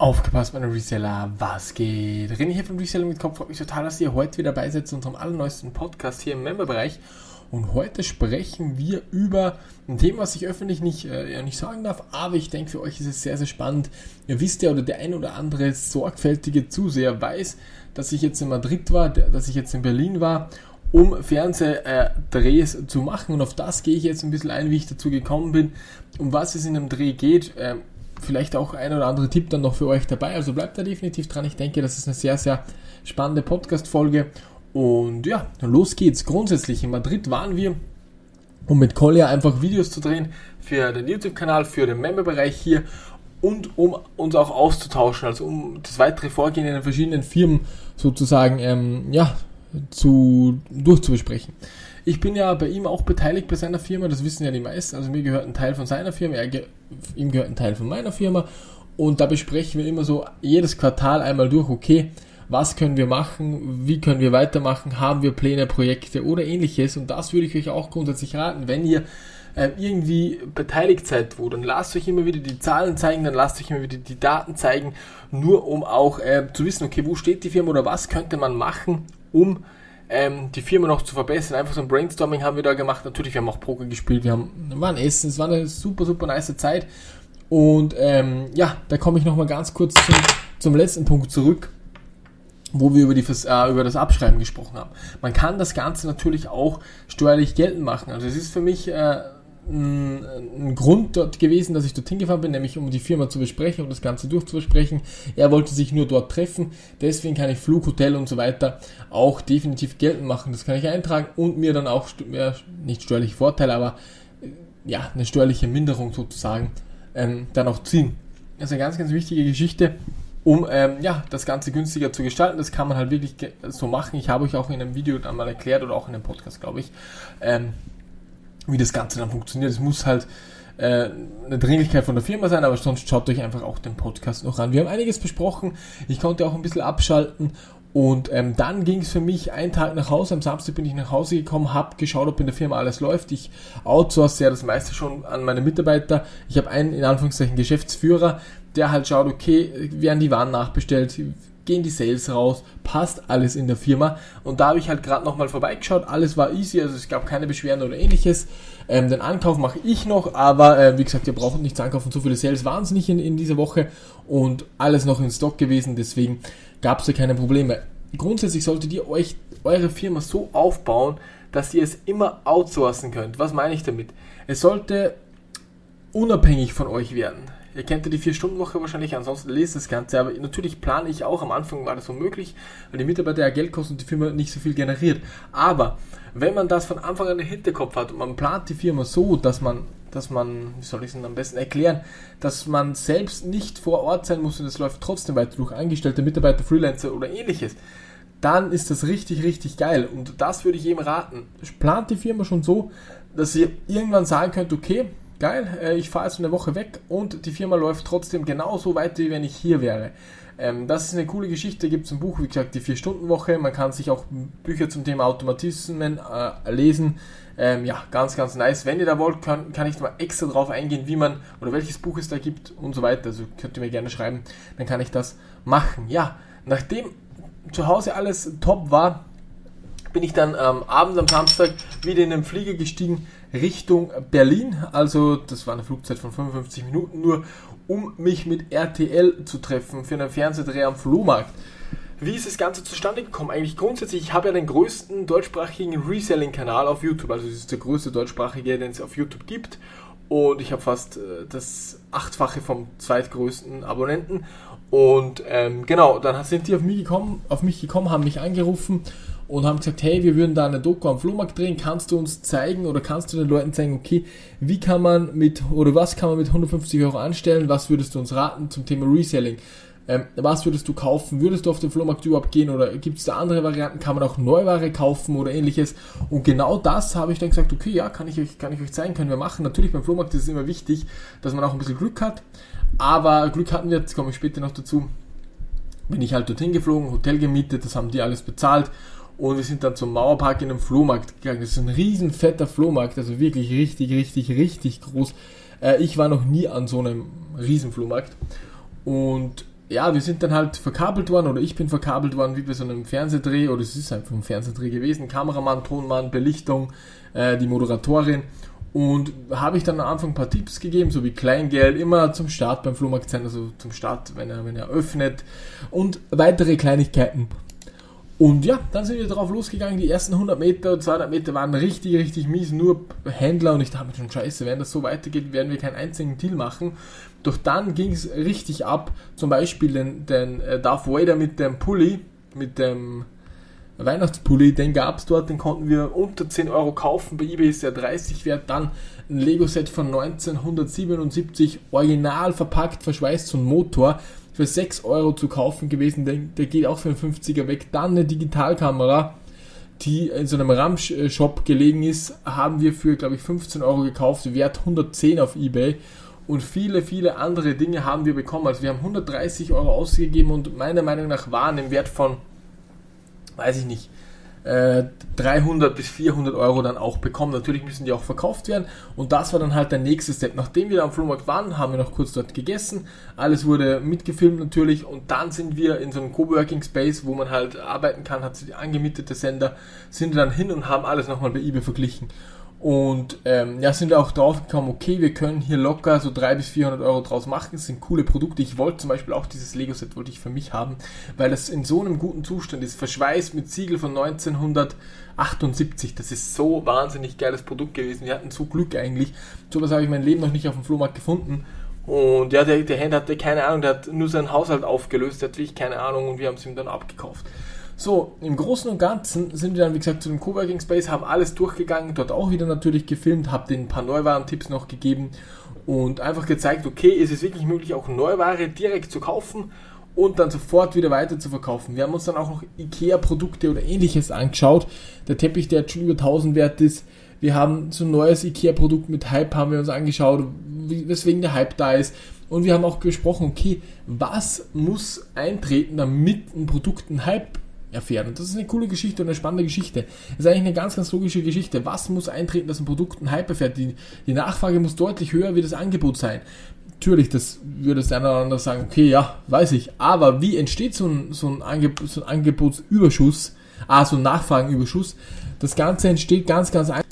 Aufgepasst, meine Reseller, was geht? René hier vom Reseller mit Kopf. Freut mich total, dass ihr heute wieder dabei seid zu unserem allerneuesten Podcast hier im Memberbereich. Und heute sprechen wir über ein Thema, was ich öffentlich nicht, äh, ja, nicht sagen darf, aber ich denke, für euch ist es sehr, sehr spannend. Ihr wisst ja, oder der ein oder andere sorgfältige Zuseher weiß, dass ich jetzt in Madrid war, dass ich jetzt in Berlin war um Fernsehdrehs äh, zu machen. Und auf das gehe ich jetzt ein bisschen ein, wie ich dazu gekommen bin, um was es in einem Dreh geht. Ähm, vielleicht auch ein oder andere Tipp dann noch für euch dabei. Also bleibt da definitiv dran. Ich denke, das ist eine sehr, sehr spannende Podcast-Folge. Und ja, los geht's. Grundsätzlich in Madrid waren wir, um mit Collier einfach Videos zu drehen für den YouTube-Kanal, für den Member-Bereich hier und um uns auch auszutauschen, also um das weitere Vorgehen in den verschiedenen Firmen sozusagen ähm, ja, zu, durchzubesprechen. Ich bin ja bei ihm auch beteiligt bei seiner Firma, das wissen ja die meisten. Also mir gehört ein Teil von seiner Firma, er, ihm gehört ein Teil von meiner Firma. Und da besprechen wir immer so jedes Quartal einmal durch, okay, was können wir machen, wie können wir weitermachen, haben wir Pläne, Projekte oder ähnliches. Und das würde ich euch auch grundsätzlich raten, wenn ihr äh, irgendwie beteiligt seid wo, dann lasst euch immer wieder die Zahlen zeigen, dann lasst euch immer wieder die Daten zeigen, nur um auch äh, zu wissen, okay, wo steht die Firma oder was könnte man machen, um ähm, die Firma noch zu verbessern. Einfach so ein Brainstorming haben wir da gemacht. Natürlich, wir haben auch Poker gespielt, wir haben, waren essen, es war eine super, super nice Zeit. Und ähm, ja, da komme ich nochmal ganz kurz zum, zum letzten Punkt zurück, wo wir über, die, äh, über das Abschreiben gesprochen haben. Man kann das Ganze natürlich auch steuerlich geltend machen. Also es ist für mich... Äh, ein, ein Grund dort gewesen, dass ich dorthin gefahren bin, nämlich um die Firma zu besprechen, um das Ganze durchzubesprechen. Er wollte sich nur dort treffen, deswegen kann ich Flug, Hotel und so weiter auch definitiv geltend machen. Das kann ich eintragen und mir dann auch, ja, nicht steuerliche Vorteile, aber äh, ja, eine steuerliche Minderung sozusagen ähm, dann auch ziehen. Das ist eine ganz, ganz wichtige Geschichte, um ähm, ja, das Ganze günstiger zu gestalten. Das kann man halt wirklich so machen. Ich habe euch auch in einem Video dann mal erklärt oder auch in einem Podcast, glaube ich. Ähm, wie das Ganze dann funktioniert. Es muss halt äh, eine Dringlichkeit von der Firma sein, aber sonst schaut euch einfach auch den Podcast noch an. Wir haben einiges besprochen. Ich konnte auch ein bisschen abschalten und ähm, dann ging es für mich einen Tag nach Hause. Am Samstag bin ich nach Hause gekommen, habe geschaut, ob in der Firma alles läuft. Ich outsource ja das meiste schon an meine Mitarbeiter. Ich habe einen, in Anführungszeichen, Geschäftsführer, der halt schaut, okay, werden die Waren nachbestellt, gehen die Sales raus, passt alles in der Firma. Und da habe ich halt gerade nochmal vorbeigeschaut, alles war easy, also es gab keine Beschwerden oder ähnliches. Ähm, den Ankauf mache ich noch, aber äh, wie gesagt, ihr braucht nichts ankaufen, so viele Sales waren es nicht in, in dieser Woche und alles noch in Stock gewesen, deswegen gab es da keine Probleme. Grundsätzlich solltet ihr euch eure Firma so aufbauen, dass ihr es immer outsourcen könnt. Was meine ich damit? Es sollte unabhängig von euch werden. Ihr kennt ja die 4-Stunden-Woche wahrscheinlich, ansonsten lest das Ganze, aber natürlich plane ich auch, am Anfang war das unmöglich, weil die Mitarbeiter ja Geld kosten und die Firma nicht so viel generiert. Aber wenn man das von Anfang an im Hinterkopf hat und man plant die Firma so, dass man, dass man, wie soll ich es denn am besten erklären, dass man selbst nicht vor Ort sein muss und es läuft trotzdem weiter durch Angestellte, Mitarbeiter, Freelancer oder ähnliches, dann ist das richtig, richtig geil. Und das würde ich jedem raten. Plant die Firma schon so, dass ihr irgendwann sagen könnt, okay, geil, äh, ich fahre jetzt eine Woche weg und die Firma läuft trotzdem genauso weiter, wie wenn ich hier wäre. Ähm, das ist eine coole Geschichte, gibt es ein Buch, wie gesagt, die 4-Stunden-Woche. Man kann sich auch Bücher zum Thema Automatismen äh, lesen. Ähm, ja, ganz, ganz nice. Wenn ihr da wollt, kann, kann ich mal extra drauf eingehen, wie man oder welches Buch es da gibt und so weiter. Also könnt ihr mir gerne schreiben, dann kann ich das machen. Ja, nachdem zu Hause alles top war, bin ich dann ähm, abends am Samstag wieder in den Flieger gestiegen Richtung Berlin. Also das war eine Flugzeit von 55 Minuten nur, um mich mit RTL zu treffen für einen Fernsehdreh am Flohmarkt. Wie ist das Ganze zustande gekommen? Eigentlich grundsätzlich, ich habe ja den größten deutschsprachigen Reselling-Kanal auf YouTube. Also es ist der größte deutschsprachige, den es auf YouTube gibt. Und ich habe fast äh, das achtfache vom zweitgrößten Abonnenten. Und ähm, genau, dann sind die auf mich gekommen, auf mich gekommen, haben mich angerufen und haben gesagt, hey, wir würden da eine Doku am Flohmarkt drehen, kannst du uns zeigen oder kannst du den Leuten zeigen, okay, wie kann man mit oder was kann man mit 150 Euro anstellen, was würdest du uns raten zum Thema Reselling? Ähm, was würdest du kaufen? Würdest du auf den Flohmarkt überhaupt gehen oder gibt es da andere Varianten? Kann man auch Neuware kaufen oder ähnliches? Und genau das habe ich dann gesagt, okay, ja, kann ich euch, kann ich euch zeigen, können wir machen. Natürlich beim Flohmarkt ist es immer wichtig, dass man auch ein bisschen Glück hat, aber Glück hatten wir, jetzt komme ich später noch dazu, bin ich halt dorthin geflogen, Hotel gemietet, das haben die alles bezahlt und wir sind dann zum Mauerpark in einem Flohmarkt gegangen. Das ist ein riesen fetter Flohmarkt, also wirklich richtig, richtig, richtig groß. Äh, ich war noch nie an so einem riesen Flohmarkt. Und ja, wir sind dann halt verkabelt worden oder ich bin verkabelt worden wie bei so einem Fernsehdreh oder es ist einfach ein Fernsehdreh gewesen. Kameramann, Tonmann, Belichtung, äh, die Moderatorin und habe ich dann am Anfang ein paar Tipps gegeben, so wie Kleingeld, immer zum Start beim Flohmarkt sein, also zum Start, wenn er, wenn er öffnet und weitere Kleinigkeiten. Und ja, dann sind wir drauf losgegangen. Die ersten 100 Meter, 200 Meter waren richtig, richtig mies. Nur Händler und ich dachte mir schon, scheiße, wenn das so weitergeht, werden wir keinen einzigen Deal machen. Doch dann ging es richtig ab. Zum Beispiel den, den äh, Darth Vader mit dem Pulli, mit dem Weihnachtspulli, den gab es dort, den konnten wir unter 10 Euro kaufen. Bei eBay ist er 30 wert. Dann ein Lego-Set von 1977, original verpackt, verschweißt zum Motor, für 6 Euro zu kaufen gewesen. Der, der geht auch für einen 50er weg. Dann eine Digitalkamera, die in so einem RAM-Shop gelegen ist, haben wir für, glaube ich, 15 Euro gekauft, wert 110 auf eBay und viele, viele andere Dinge haben wir bekommen. Also wir haben 130 Euro ausgegeben und meiner Meinung nach waren im Wert von weiß ich nicht, 300 äh, bis 400 Euro dann auch bekommen. Natürlich müssen die auch verkauft werden und das war dann halt der nächste Step. Nachdem wir am Flohmarkt waren, haben wir noch kurz dort gegessen. Alles wurde mitgefilmt natürlich und dann sind wir in so einem Coworking Space, wo man halt arbeiten kann, hat sie angemietete Sender, sind dann hin und haben alles nochmal bei eBay verglichen. Und ähm, ja, sind auch drauf gekommen, okay, wir können hier locker so 300 bis 400 Euro draus machen. Das sind coole Produkte. Ich wollte zum Beispiel auch dieses Lego-Set wollte ich für mich haben, weil das in so einem guten Zustand ist. Verschweißt mit Siegel von 1978. Das ist so wahnsinnig geiles Produkt gewesen. Wir hatten so Glück eigentlich. So was habe ich mein Leben noch nicht auf dem Flohmarkt gefunden. Und ja, der, der Händler hatte keine Ahnung, der hat nur seinen Haushalt aufgelöst, der hat wirklich keine Ahnung und wir haben es ihm dann abgekauft. So, im Großen und Ganzen sind wir dann, wie gesagt, zu dem Coworking Space, haben alles durchgegangen, dort auch wieder natürlich gefilmt, habe den paar Neuwaren-Tipps noch gegeben und einfach gezeigt, okay, ist es wirklich möglich, auch Neuware direkt zu kaufen und dann sofort wieder weiter zu verkaufen. Wir haben uns dann auch noch IKEA-Produkte oder ähnliches angeschaut. Der Teppich, der jetzt schon über 1000 wert ist. Wir haben so ein neues IKEA-Produkt mit Hype haben wir uns angeschaut, weswegen der Hype da ist. Und wir haben auch gesprochen, okay, was muss eintreten, damit ein Produkt einen Hype erfährt. Und das ist eine coole Geschichte und eine spannende Geschichte. Das ist eigentlich eine ganz, ganz logische Geschichte. Was muss eintreten, dass ein Produkt einen Hype erfährt? Die, die Nachfrage muss deutlich höher wie das Angebot sein. Natürlich, das würde der eine oder andere sagen, okay, ja, weiß ich. Aber wie entsteht so ein, so ein, Angebot, so ein Angebotsüberschuss, ah, so ein Nachfragenüberschuss? Das Ganze entsteht ganz, ganz einfach,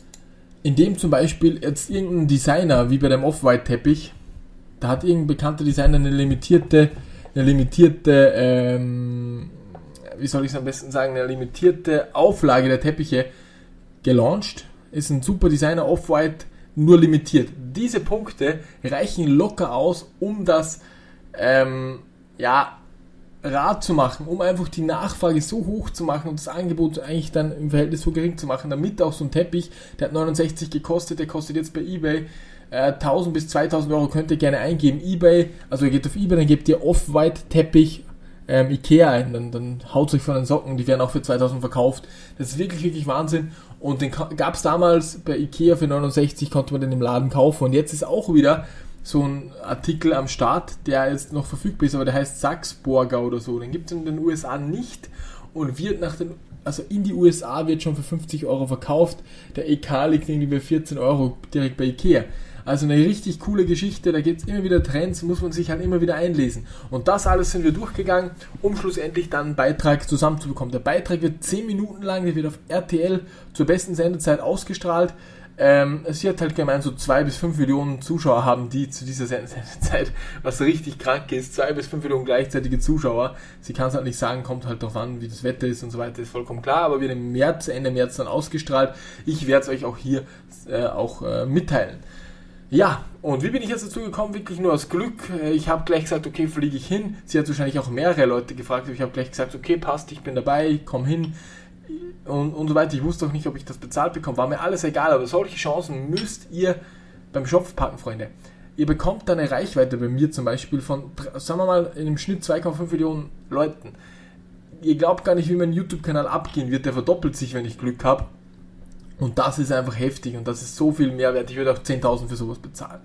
indem zum Beispiel jetzt irgendein Designer, wie bei dem Off-White-Teppich, da hat irgendein bekannter Designer eine limitierte, eine limitierte, ähm, wie soll ich es am besten sagen, eine limitierte Auflage der Teppiche gelauncht. Ist ein super Designer Off-White, nur limitiert. Diese Punkte reichen locker aus, um das ähm, ja, Rad zu machen, um einfach die Nachfrage so hoch zu machen und das Angebot eigentlich dann im Verhältnis so gering zu machen, damit auch so ein Teppich, der hat 69 gekostet, der kostet jetzt bei eBay äh, 1000 bis 2000 Euro, könnt ihr gerne eingeben. eBay, also ihr geht auf eBay, dann gebt ihr Off-White Teppich ähm, Ikea ein, dann, dann haut sich von den Socken, die werden auch für 2000 verkauft. Das ist wirklich, wirklich Wahnsinn. Und den gab es damals bei Ikea für 69, konnte man den im Laden kaufen. Und jetzt ist auch wieder so ein Artikel am Start, der jetzt noch verfügbar ist, aber der heißt Sachsburger oder so. Den gibt es in den USA nicht und wird nach den, also in die USA wird schon für 50 Euro verkauft. Der EK liegt irgendwie bei 14 Euro direkt bei Ikea. Also eine richtig coole Geschichte, da gibt es immer wieder Trends, muss man sich halt immer wieder einlesen. Und das alles sind wir durchgegangen, um schlussendlich dann einen Beitrag zusammenzubekommen. Der Beitrag wird 10 Minuten lang, der wird auf RTL zur besten Sendezeit ausgestrahlt. Ähm, es wird halt gemeint, so 2 bis 5 Millionen Zuschauer haben die zu dieser Sendezeit, was richtig krank ist. 2 bis 5 Millionen gleichzeitige Zuschauer. Sie kann es halt nicht sagen, kommt halt darauf an, wie das Wetter ist und so weiter, ist vollkommen klar, aber wird im März, Ende März dann ausgestrahlt. Ich werde es euch auch hier äh, auch äh, mitteilen. Ja, und wie bin ich jetzt dazu gekommen? Wirklich nur aus Glück. Äh, ich habe gleich gesagt, okay, fliege ich hin. Sie hat wahrscheinlich auch mehrere Leute gefragt, aber ich habe gleich gesagt, okay, passt, ich bin dabei, komm hin. Und, und so weiter. Ich wusste auch nicht, ob ich das bezahlt bekomme. War mir alles egal, aber solche Chancen müsst ihr beim Schopf packen, Freunde. Ihr bekommt dann eine Reichweite bei mir zum Beispiel von, sagen wir mal, in einem Schnitt 2,5 Millionen Leuten. Ihr glaubt gar nicht, wie mein YouTube-Kanal abgehen wird. Der verdoppelt sich, wenn ich Glück habe. Und das ist einfach heftig und das ist so viel Mehrwert. Ich würde auch 10.000 für sowas bezahlen.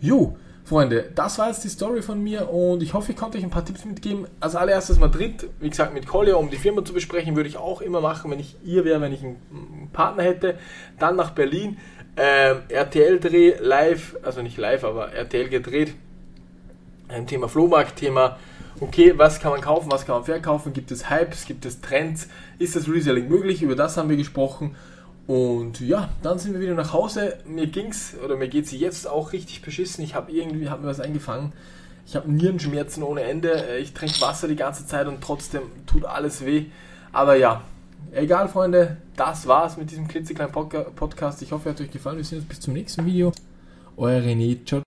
Jo, Freunde, das war jetzt die Story von mir und ich hoffe, ich konnte euch ein paar Tipps mitgeben. Als allererstes Madrid, wie gesagt, mit Collier, um die Firma zu besprechen, würde ich auch immer machen, wenn ich ihr wäre, wenn ich einen Partner hätte. Dann nach Berlin, ähm, RTL-Dreh live, also nicht live, aber RTL gedreht. Ein Thema Flohmarkt, Thema okay, was kann man kaufen, was kann man verkaufen, gibt es Hypes, gibt es Trends, ist das Reselling möglich, über das haben wir gesprochen. Und ja, dann sind wir wieder nach Hause. Mir ging's oder mir geht's jetzt auch richtig beschissen. Ich habe irgendwie hab mir was eingefangen. Ich habe Nierenschmerzen ohne Ende. Ich trinke Wasser die ganze Zeit und trotzdem tut alles weh. Aber ja, egal, Freunde. Das war's mit diesem klitzekleinen Podcast. Ich hoffe, er hat euch gefallen. Wir sehen uns bis zum nächsten Video. Euer René. Ciao.